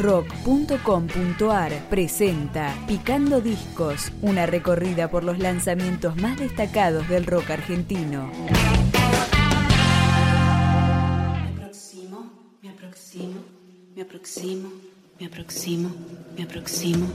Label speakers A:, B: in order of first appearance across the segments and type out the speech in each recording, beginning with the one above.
A: rock.com.ar presenta Picando Discos, una recorrida por los lanzamientos más destacados del rock argentino.
B: Me aproximo, me aproximo, me aproximo, me aproximo,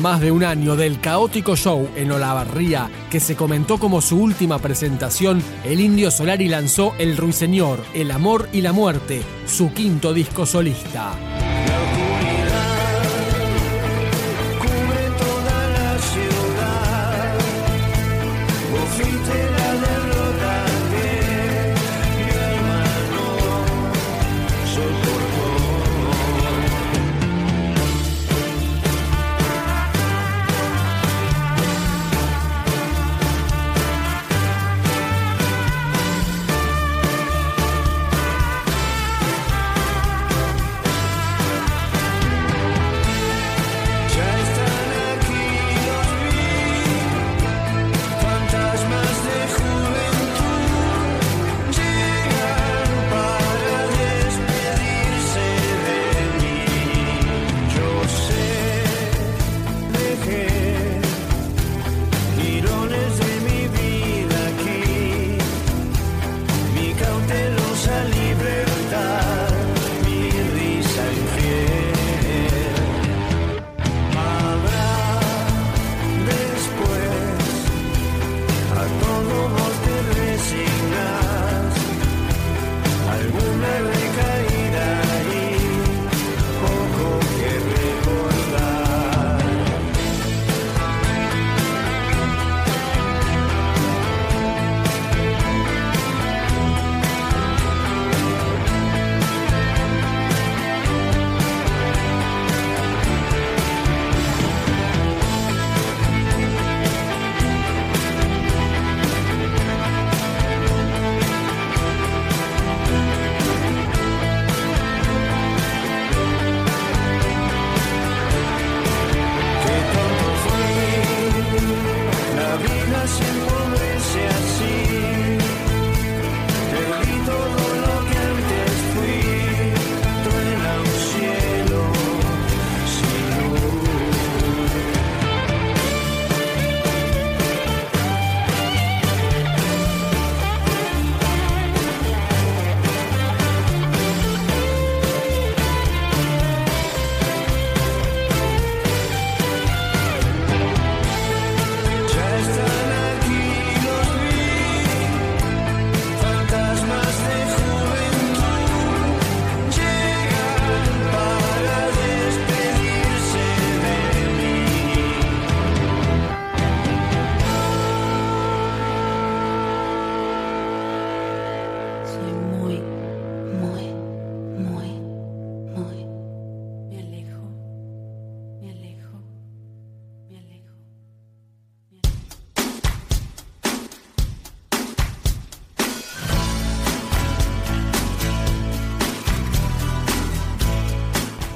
C: Más de un año del caótico show en Olavarría, que se comentó como su última presentación, el Indio Solari lanzó El Ruiseñor, El Amor y la Muerte, su quinto disco solista.
D: La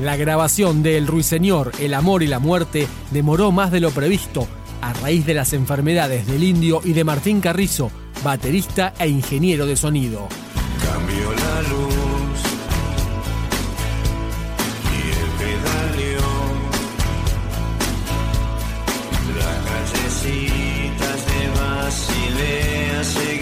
D: La
C: grabación de El Ruiseñor, El Amor y la Muerte demoró más de lo previsto a raíz de las enfermedades del Indio y de Martín Carrizo, baterista e ingeniero de sonido.
D: Cambió la luz y el pedaleo. Las callecitas de Basilea seguían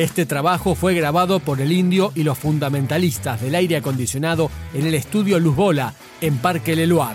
D: Este trabajo fue grabado por el indio y los fundamentalistas del aire acondicionado en el estudio Luz Bola, en Parque Leluar.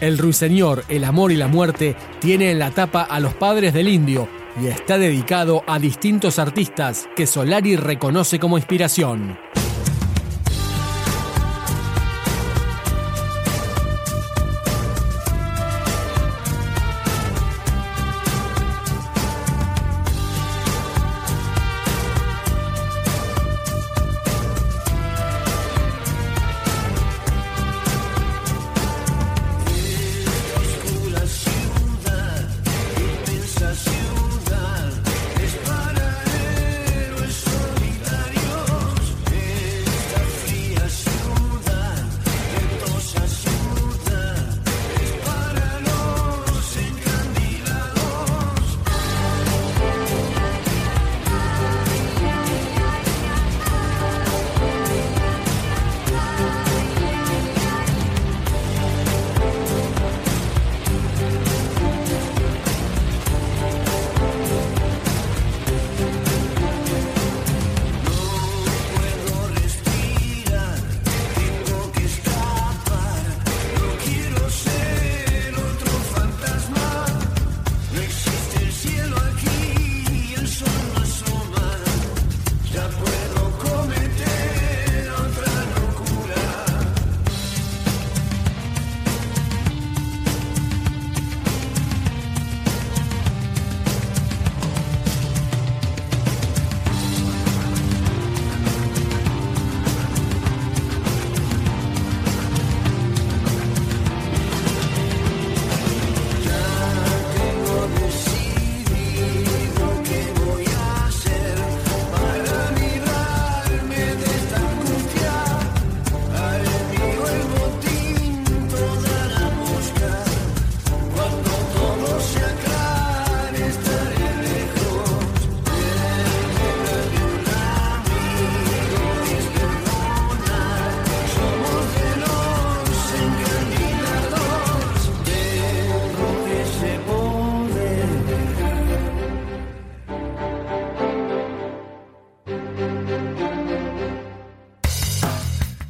D: El Ruiseñor, El Amor y la Muerte tiene en la tapa a los padres del indio y está dedicado a distintos artistas que Solari reconoce como inspiración.